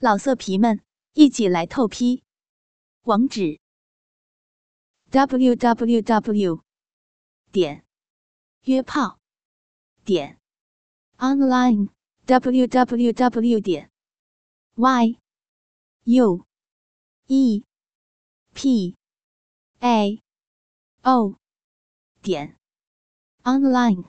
老色皮们，一起来透批！网址：w w w 点约炮点 online w w w 点 y u e p a o 点 online。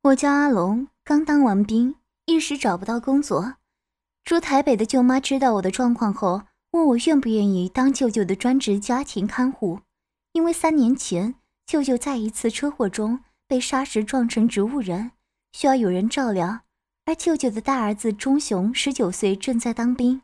我叫阿龙，刚当完兵，一时找不到工作。住台北的舅妈知道我的状况后，问我愿不愿意当舅舅的专职家庭看护。因为三年前舅舅在一次车祸中被砂石撞成植物人，需要有人照料。而舅舅的大儿子钟雄十九岁，正在当兵，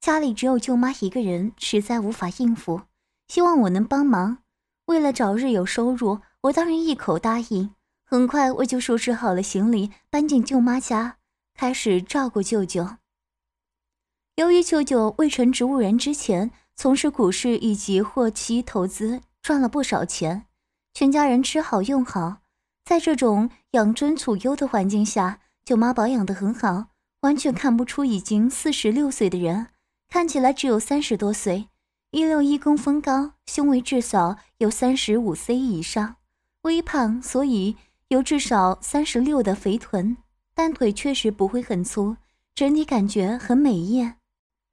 家里只有舅妈一个人，实在无法应付，希望我能帮忙。为了早日有收入，我当然一口答应。很快我就收拾好了行李，搬进舅妈家，开始照顾舅舅。由于舅舅未成植物人之前从事股市以及货期投资，赚了不少钱，全家人吃好用好。在这种养尊处优的环境下，舅妈保养得很好，完全看不出已经四十六岁的人，看起来只有三十多岁。一六一公分高，胸围至少有三十五 C 以上，微胖，所以有至少三十六的肥臀，但腿确实不会很粗，整体感觉很美艳。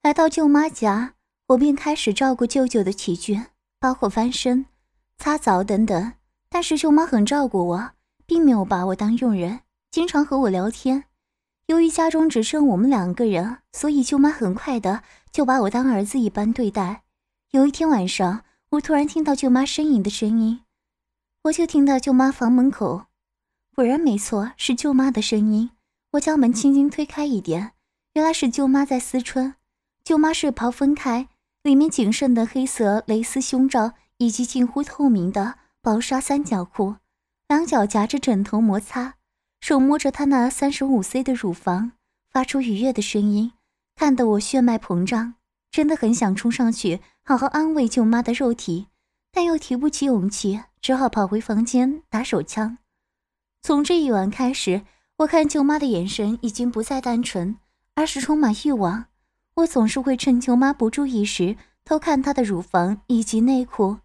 来到舅妈家，我便开始照顾舅舅的起居，包括翻身、擦澡等等。但是舅妈很照顾我，并没有把我当佣人，经常和我聊天。由于家中只剩我们两个人，所以舅妈很快的就把我当儿子一般对待。有一天晚上，我突然听到舅妈呻吟的声音，我就听到舅妈房门口，果然没错，是舅妈的声音。我将门轻轻推开一点，原来是舅妈在思春。舅妈睡袍分开，里面仅剩的黑色蕾丝胸罩以及近乎透明的薄纱三角裤，两脚夹着枕头摩擦，手摸着她那三十五 C 的乳房，发出愉悦的声音，看得我血脉膨胀，真的很想冲上去好好安慰舅妈的肉体，但又提不起勇气，只好跑回房间打手枪。从这一晚开始，我看舅妈的眼神已经不再单纯，而是充满欲望。我总是会趁舅妈不注意时偷看她的乳房以及内裤。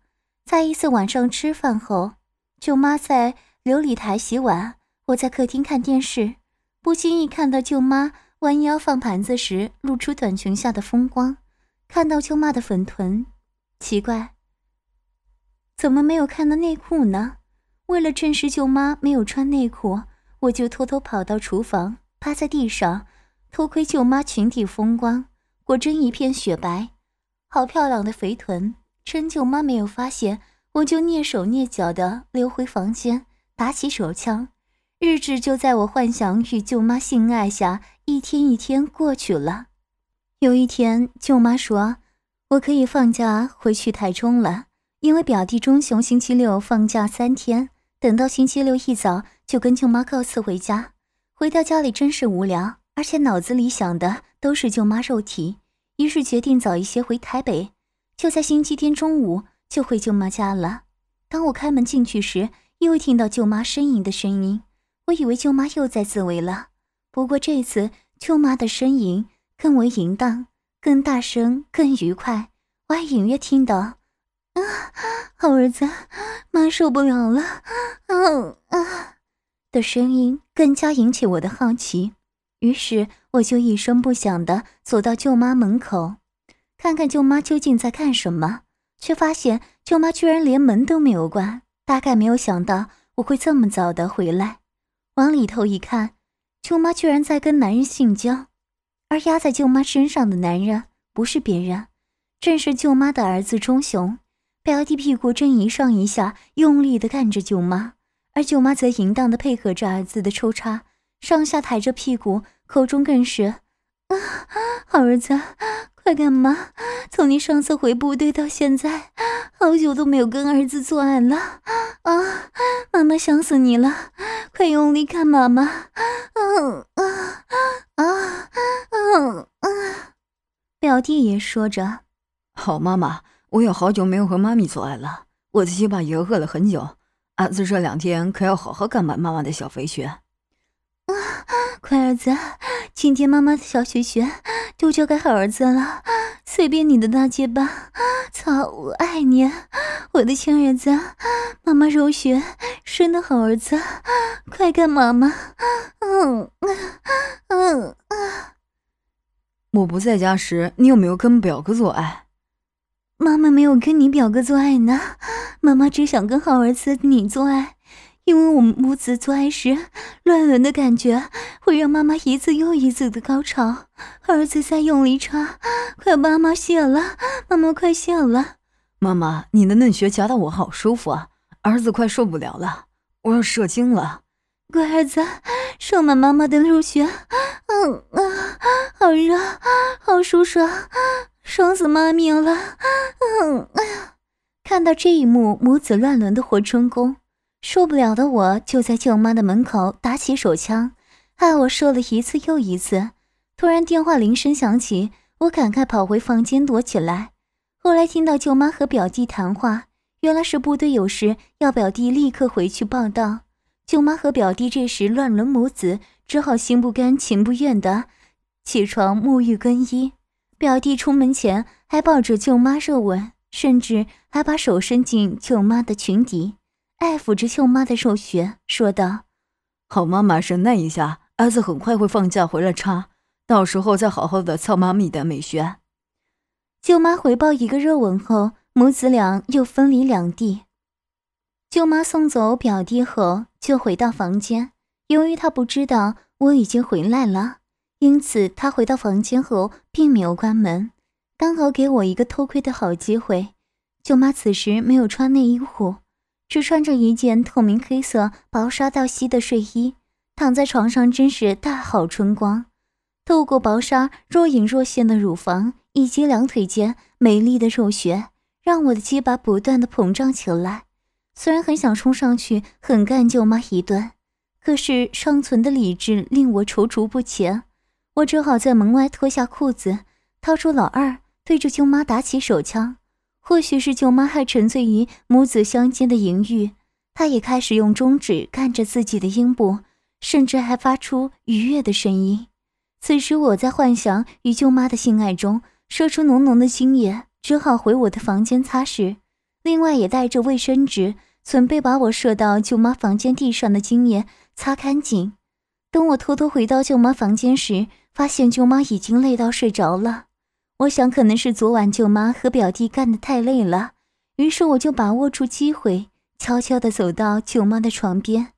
在一次晚上吃饭后，舅妈在琉璃台洗碗，我在客厅看电视，不经意看到舅妈弯腰放盘子时露出短裙下的风光，看到舅妈的粉臀，奇怪，怎么没有看到内裤呢？为了证实舅妈没有穿内裤，我就偷偷跑到厨房，趴在地上偷窥舅妈裙底风光。果真一片雪白，好漂亮的肥臀。趁舅妈没有发现，我就蹑手蹑脚地溜回房间，打起手枪。日子就在我幻想与舅妈性爱下，一天一天过去了。有一天，舅妈说：“我可以放假回去台中了，因为表弟钟雄星期六放假三天。等到星期六一早，就跟舅妈告辞回家。回到家里真是无聊。”而且脑子里想的都是舅妈肉体，于是决定早一些回台北，就在星期天中午就回舅妈家了。当我开门进去时，又听到舅妈呻吟的声音，我以为舅妈又在自慰了。不过这次舅妈的呻吟更为淫荡、更大声、更愉快，我还隐约听到：“啊，好儿子，妈受不了了，啊啊”的声音，更加引起我的好奇。于是我就一声不响地走到舅妈门口，看看舅妈究竟在干什么，却发现舅妈居然连门都没有关，大概没有想到我会这么早的回来。往里头一看，舅妈居然在跟男人性交，而压在舅妈身上的男人不是别人，正是舅妈的儿子钟雄。表弟屁股正一上一下，用力地干着舅妈，而舅妈则淫荡地配合着儿子的抽插。上下抬着屁股，口中更是：“啊，好儿子，快干嘛！从你上次回部队到现在，好久都没有跟儿子做爱了。啊，妈妈想死你了，快用力干妈妈！嗯啊啊啊啊！表弟也说着：“好妈妈，我也好久没有和妈咪做爱了，我的鸡巴也饿了很久。儿子这两天可要好好干满妈妈的小肥穴。”快儿子，今天妈妈的小雪雪都交给好儿子了，随便你的大街吧。操，我爱你，我的亲儿子，妈妈柔雪生的好儿子，快干妈妈。嗯嗯嗯。我不在家时，你有没有跟表哥做爱？妈妈没有跟你表哥做爱呢，妈妈只想跟好儿子你做爱。因为我们母子做爱时，乱伦的感觉会让妈妈一次又一次的高潮。儿子在用力插，快妈妈泄了，妈妈快泄了。妈妈，你的嫩穴夹到我好舒服啊，儿子快受不了了，我要射精了。乖儿子，射满妈妈的入穴，嗯啊，好热，好舒爽，爽死妈咪了。嗯啊，看到这一幕母子乱伦的活春宫。受不了的我，就在舅妈的门口打起手枪，害我射了一次又一次。突然电话铃声响起，我赶快跑回房间躲起来。后来听到舅妈和表弟谈话，原来是部队有事，要表弟立刻回去报道。舅妈和表弟这时乱伦母子，只好心不甘情不愿的起床沐浴更衣。表弟出门前还抱着舅妈热吻，甚至还把手伸进舅妈的裙底。爱抚着舅妈的肉穴，说道：“好妈妈，忍耐一下，儿子很快会放假回来插，到时候再好好的操妈咪的美穴。”舅妈回报一个热吻后，母子俩又分离两地。舅妈送走表弟后，就回到房间。由于她不知道我已经回来了，因此她回到房间后并没有关门，刚好给我一个偷窥的好机会。舅妈此时没有穿内衣裤。只穿着一件透明黑色薄纱到膝的睡衣，躺在床上真是大好春光。透过薄纱若隐若现的乳房以及两腿间美丽的肉穴，让我的鸡巴不断的膨胀起来。虽然很想冲上去狠干舅妈一顿，可是尚存的理智令我踌躇不前。我只好在门外脱下裤子，掏出老二，对着舅妈打起手枪。或许是舅妈还沉醉于母子相间的淫欲，她也开始用中指干着自己的阴部，甚至还发出愉悦的声音。此时我在幻想与舅妈的性爱中射出浓浓的精液，只好回我的房间擦拭，另外也带着卫生纸，准备把我射到舅妈房间地上的精液擦干净。等我偷偷回到舅妈房间时，发现舅妈已经累到睡着了。我想，可能是昨晚舅妈和表弟干得太累了，于是我就把握住机会，悄悄地走到舅妈的床边，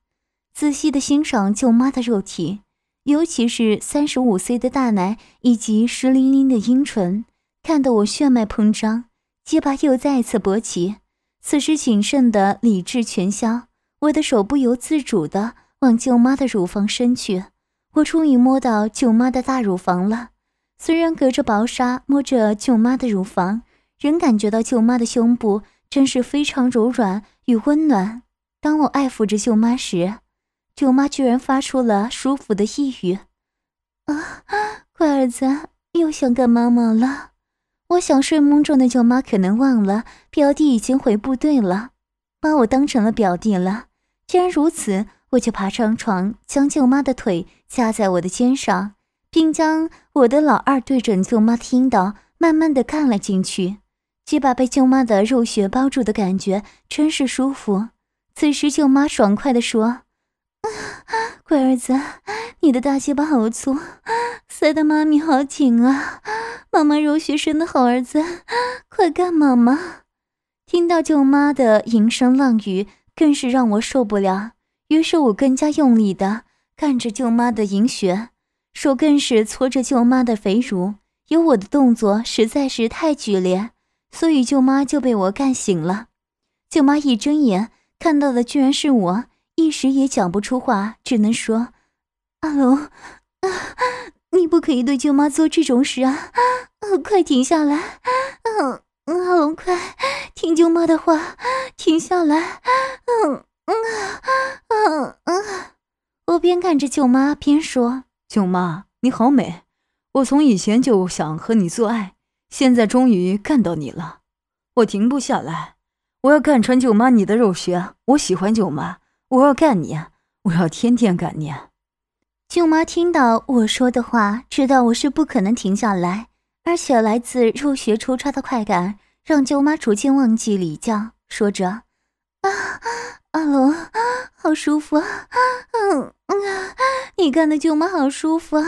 仔细地欣赏舅妈的肉体，尤其是三十五岁的大奶以及湿淋淋的阴唇，看得我血脉膨胀，鸡巴又再次勃起。此时谨慎的理智全消，我的手不由自主地往舅妈的乳房伸去，我终于摸到舅妈的大乳房了。虽然隔着薄纱摸着舅妈的乳房，仍感觉到舅妈的胸部真是非常柔软与温暖。当我爱抚着舅妈时，舅妈居然发出了舒服的呓语：“啊，乖儿子又想干妈妈了。”我想睡梦中的舅妈可能忘了表弟已经回部队了，把我当成了表弟了。既然如此，我就爬上床，将舅妈的腿架在我的肩上。并将我的老二对准舅妈听到，慢慢的看了进去。鸡巴被舅妈的肉穴包住的感觉真是舒服。此时舅妈爽快的说：“啊乖儿子，你的大鸡巴好粗，塞得妈咪好紧啊！妈妈肉穴生的好儿子，快干妈妈！”听到舅妈的淫声浪语，更是让我受不了。于是我更加用力的干着舅妈的淫穴。手更是搓着舅妈的肥乳，有我的动作实在是太剧烈，所以舅妈就被我干醒了。舅妈一睁眼看到的居然是我，一时也讲不出话，只能说：“阿龙，啊，你不可以对舅妈做这种事啊！啊，快停下来！嗯，阿龙，快听舅妈的话，停下来！嗯嗯嗯嗯。”我边看着舅妈边说。舅妈，你好美！我从以前就想和你做爱，现在终于干到你了，我停不下来，我要干穿舅妈你的肉穴。我喜欢舅妈，我要干你，我要天天干你。舅妈听到我说的话，知道我是不可能停下来，而且来自入穴抽插的快感让舅妈逐渐忘记礼教，说着：“啊，阿龙，好舒服啊，嗯嗯，你干的舅妈好舒服啊，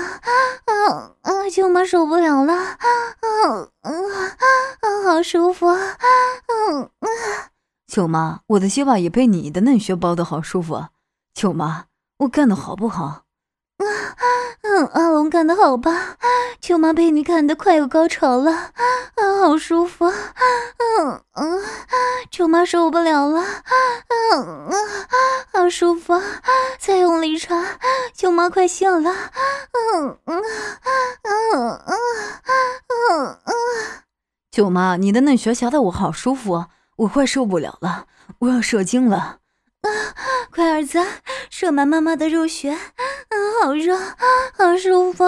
啊啊，舅妈受不了了，啊啊啊，好舒服啊，嗯嗯。”舅妈，我的鸡巴也被你的嫩穴包的好舒服啊，舅妈，我干的好不好？嗯，阿龙干得好吧？舅妈被你干得快有高潮了，啊，好舒服，嗯嗯，舅妈受不了了，嗯嗯，好舒服，再用力插，舅妈快泄了，嗯嗯嗯嗯嗯嗯，舅妈，你的嫩穴夹得我好舒服，我快受不了了，我要射精了。啊！快儿子，射满妈妈的肉穴，嗯，好热，好舒服，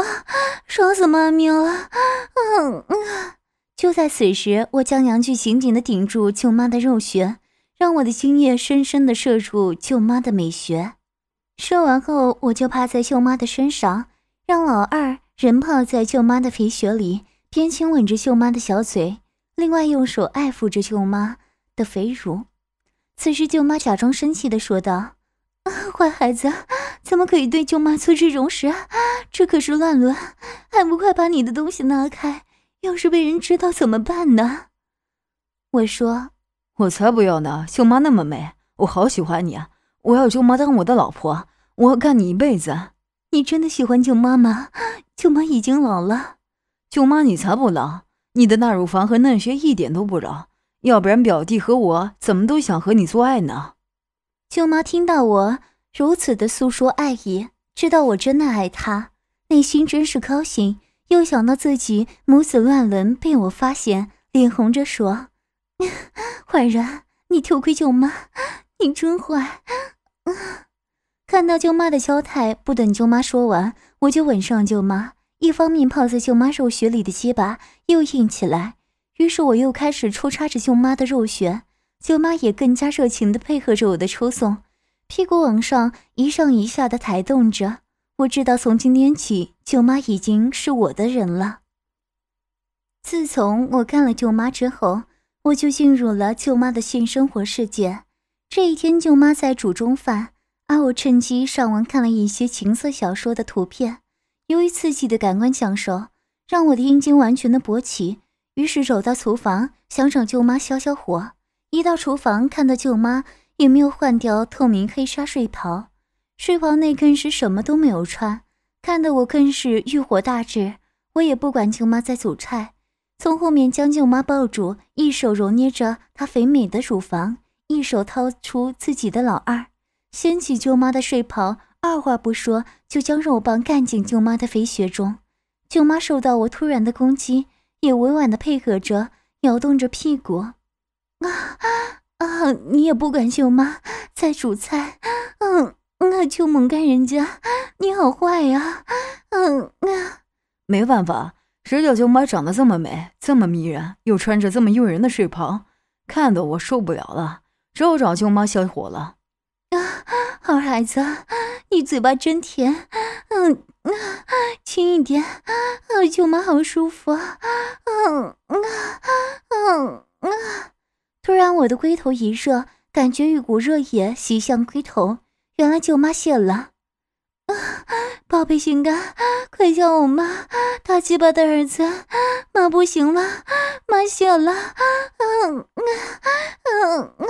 爽死妈咪了。嗯嗯。就在此时，我将阳具紧紧的顶住舅妈的肉穴，让我的精液深深的射入舅妈的美穴。射完后，我就趴在舅妈的身上，让老二人泡在舅妈的肥穴里，边亲吻着舅妈的小嘴，另外用手爱抚着舅妈的肥乳。此时，舅妈假装生气的说道：“坏孩子，怎么可以对舅妈做这种事？这可是乱伦，还不快把你的东西拿开！要是被人知道怎么办呢？”我说：“我才不要呢！舅妈那么美，我好喜欢你啊！我要舅妈当我的老婆，我要干你一辈子。”你真的喜欢舅妈吗？舅妈已经老了。舅妈你才不老，你的大乳房和嫩穴一点都不老。要不然表弟和我怎么都想和你做爱呢？舅妈听到我如此的诉说爱意，知道我真的爱她，内心真是高兴。又想到自己母子乱伦被我发现，脸红着说：“ 坏人，你偷窥舅妈，你真坏！”看到舅妈的娇态，不等舅妈说完，我就吻上舅妈。一方面泡在舅妈肉穴里的鸡巴又硬起来。于是我又开始抽插着舅妈的肉穴，舅妈也更加热情地配合着我的抽送，屁股往上一上一下的抬动着。我知道从今天起，舅妈已经是我的人了。自从我干了舅妈之后，我就进入了舅妈的性生活世界。这一天，舅妈在煮中饭，而我趁机上网看了一些情色小说的图片。由于刺激的感官享受，让我的阴茎完全的勃起。于是走到厨房，想找舅妈消消火。一到厨房，看到舅妈也没有换掉透明黑纱睡袍，睡袍内更是什么都没有穿，看得我更是欲火大炽。我也不管舅妈在煮菜，从后面将舅妈抱住，一手揉捏着她肥美的乳房，一手掏出自己的老二，掀起舅妈的睡袍，二话不说就将肉棒干进舅妈的肥穴中。舅妈受到我突然的攻击。也委婉的配合着，摇动着屁股，啊啊！你也不管舅妈在煮菜，嗯，那就猛干人家，你好坏呀，嗯啊！没办法，十九舅妈长得这么美，这么迷人，又穿着这么诱人的睡袍，看得我受不了了，只有找舅妈消火了。啊，好孩子，你嘴巴真甜，嗯。啊，轻一点，啊，舅妈好舒服啊，嗯啊，嗯啊！突然，我的龟头一热，感觉一股热液袭向龟头，原来舅妈泄了。啊，宝贝心肝，快叫我妈！大鸡巴的儿子，妈不行了，妈泄了，嗯啊，嗯啊！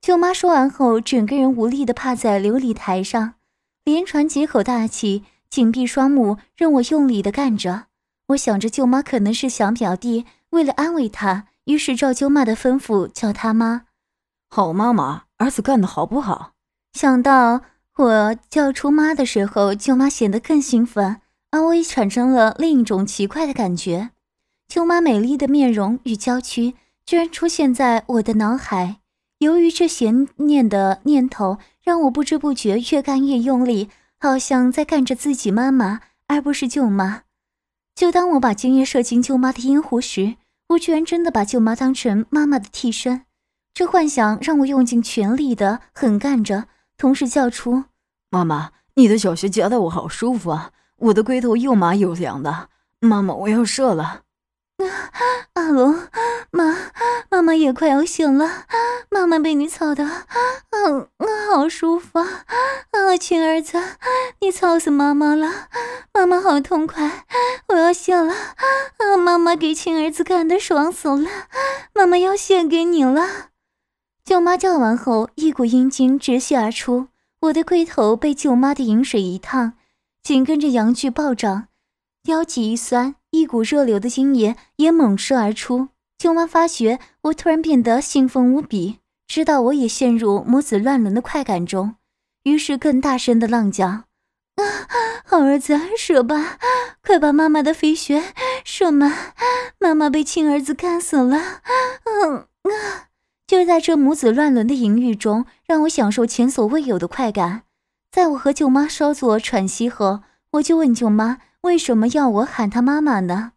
舅妈说完后，整个人无力的趴在琉璃台上，连喘几口大气。紧闭双目，任我用力的干着。我想着舅妈可能是想表弟，为了安慰他，于是照舅妈的吩咐叫她妈。好妈妈，儿子干得好不好？想到我叫出妈的时候，舅妈显得更兴奋，而我也产生了另一种奇怪的感觉。舅妈美丽的面容与娇躯居然出现在我的脑海。由于这邪念的念头，让我不知不觉越干越用力。好像在干着自己妈妈，而不是舅妈。就当我把精液射进舅妈的阴壶时，我居然真的把舅妈当成妈妈的替身。这幻想让我用尽全力的狠干着，同时叫出：“妈妈，你的小穴夹得我好舒服啊，我的龟头又麻又凉的。妈妈，我要射了。啊阿龙，妈，妈妈也快要醒了。妈妈被你操的，嗯，好舒服啊！啊，亲儿子，你操死妈妈了，妈妈好痛快，我要醒了。啊，妈妈给亲儿子干的爽死了，妈妈要献给你了。舅妈叫完后，一股阴精直泻而出，我的龟头被舅妈的饮水一烫，紧跟着阳具暴涨，腰脊一酸。一股热流的精液也猛射而出，舅妈发觉我突然变得兴奋无比，知道我也陷入母子乱伦的快感中，于是更大声的浪叫：“啊，好儿子，射吧，快把妈妈的飞穴射满，妈妈被亲儿子干死了！”嗯啊，就在这母子乱伦的淫欲中，让我享受前所未有的快感。在我和舅妈稍作喘息后，我就问舅妈。为什么要我喊他妈妈呢？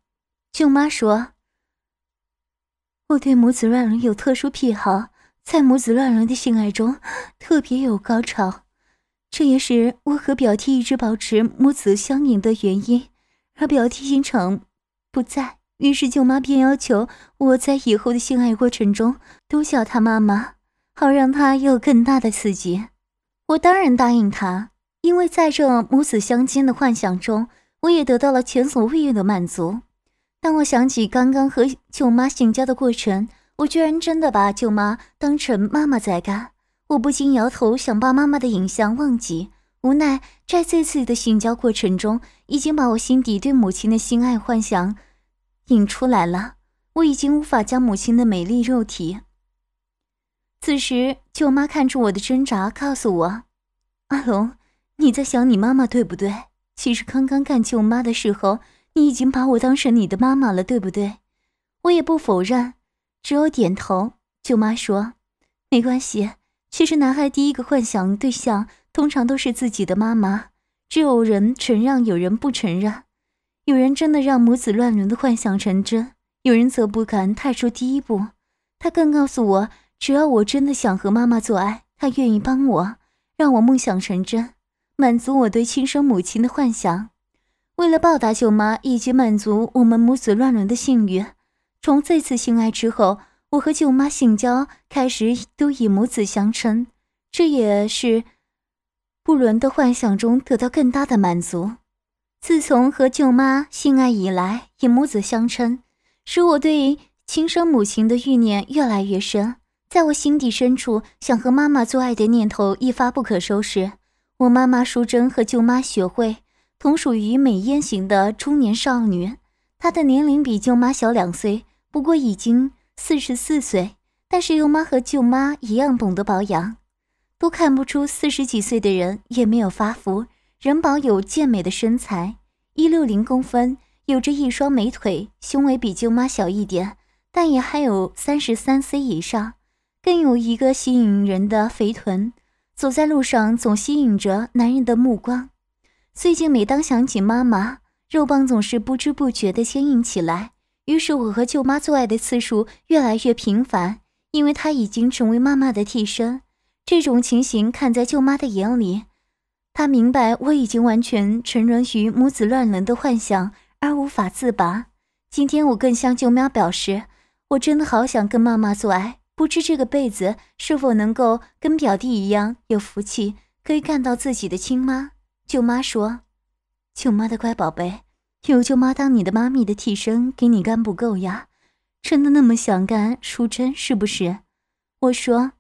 舅妈说：“我对母子乱伦有特殊癖好，在母子乱伦的性爱中特别有高潮，这也是我和表弟一直保持母子相迎的原因。而表弟经常不在，于是舅妈便要求我在以后的性爱过程中都叫他妈妈，好让他有更大的刺激。我当然答应他，因为在这母子相间的幻想中。”我也得到了前所未有的满足。当我想起刚刚和舅妈性交的过程，我居然真的把舅妈当成妈妈在干，我不禁摇头，想把妈妈的影像忘记。无奈在这次的性交过程中，已经把我心底对母亲的心爱幻想引出来了。我已经无法将母亲的美丽肉体。此时，舅妈看出我的挣扎，告诉我：“阿龙，你在想你妈妈，对不对？”其实刚刚干舅妈的时候，你已经把我当成你的妈妈了，对不对？我也不否认，只有点头。舅妈说：“没关系。其实男孩第一个幻想对象通常都是自己的妈妈，只有人承让，有人不承认。有人真的让母子乱伦的幻想成真，有人则不敢踏出第一步。他更告诉我，只要我真的想和妈妈做爱，他愿意帮我，让我梦想成真。”满足我对亲生母亲的幻想，为了报答舅妈以及满足我们母子乱伦的性欲，从这次性爱之后，我和舅妈性交开始都以母子相称，这也是不伦的幻想中得到更大的满足。自从和舅妈性爱以来，以母子相称，使我对亲生母亲的欲念越来越深，在我心底深处，想和妈妈做爱的念头一发不可收拾。我妈妈淑珍和舅妈雪慧同属于美艳型的中年少女，她的年龄比舅妈小两岁，不过已经四十四岁。但是舅妈和舅妈一样懂得保养，都看不出四十几岁的人也没有发福，仍保有健美的身材，一六零公分，有着一双美腿，胸围比舅妈小一点，但也还有三十三 C 以上，更有一个吸引人的肥臀。走在路上总吸引着男人的目光。最近每当想起妈妈，肉棒总是不知不觉地坚硬起来。于是我和舅妈做爱的次数越来越频繁，因为她已经成为妈妈的替身。这种情形看在舅妈的眼里，她明白我已经完全沉沦于母子乱伦的幻想而无法自拔。今天我更向舅妈表示，我真的好想跟妈妈做爱。不知这个辈子是否能够跟表弟一样有福气，可以干到自己的亲妈。舅妈说：“舅妈的乖宝贝，有舅妈当你的妈咪的替身，给你干不够呀？真的那么想干？淑珍是不是？”我说：“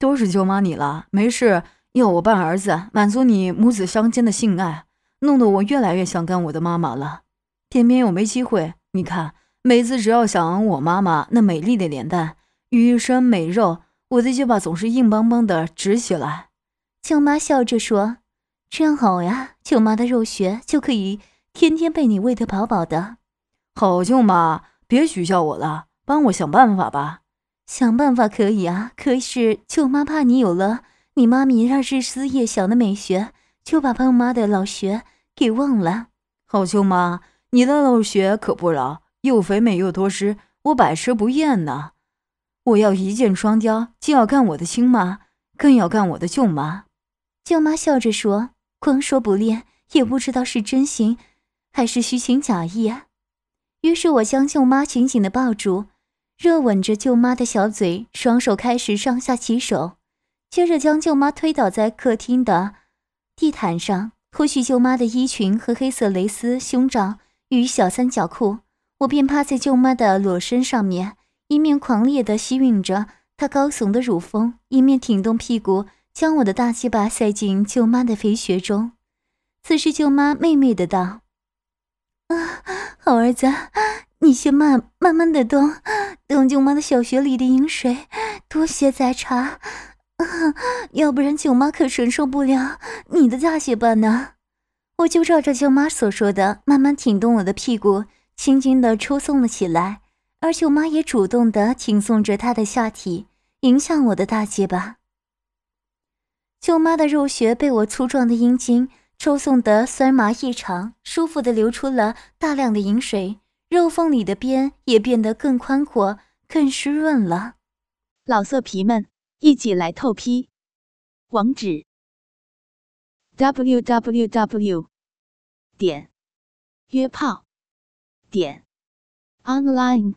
都是舅妈你了，没事，要我扮儿子，满足你母子相间的性爱，弄得我越来越想干我的妈妈了，偏偏又没机会。你看，每次只要想我妈妈那美丽的脸蛋。”一身美肉，我的鸡巴总是硬邦邦的直起来。舅妈笑着说：“这样好呀，舅妈的肉穴就可以天天被你喂得饱饱的。”好，舅妈，别取笑我了，帮我想办法吧。想办法可以啊，可是舅妈怕你有了你妈咪让日思夜想的美学，就把爸妈的老穴给忘了。好，舅妈，你的老穴可不老，又肥美又多汁，我百吃不厌呢。我要一箭双雕，既要干我的亲妈，更要干我的舅妈。舅妈笑着说：“光说不练，也不知道是真心还是虚情假意啊。于是我将舅妈紧紧的抱住，热吻着舅妈的小嘴，双手开始上下其手，接着将舅妈推倒在客厅的地毯上，脱去舅妈的衣裙和黑色蕾丝胸罩与小三角裤，我便趴在舅妈的裸身上面，一面狂烈的吸吮着她高耸的乳峰，一面挺动屁股。将我的大鸡巴塞进舅妈的肥穴中，此时舅妈媚媚的道：“啊，好儿子，你先慢慢慢的动，等舅妈的小穴里的饮水多些再插，要不然舅妈可承受不了你的大鸡巴呢。”我就照着舅妈所说的，慢慢挺动我的屁股，轻轻的抽送了起来，而舅妈也主动的挺送着她的下体，迎向我的大鸡巴。舅妈的肉穴被我粗壮的阴茎抽送得酸麻异常，舒服的流出了大量的饮水，肉缝里的边也变得更宽阔、更湿润了。老色皮们，一起来透批！网址：w w w 点约炮点 online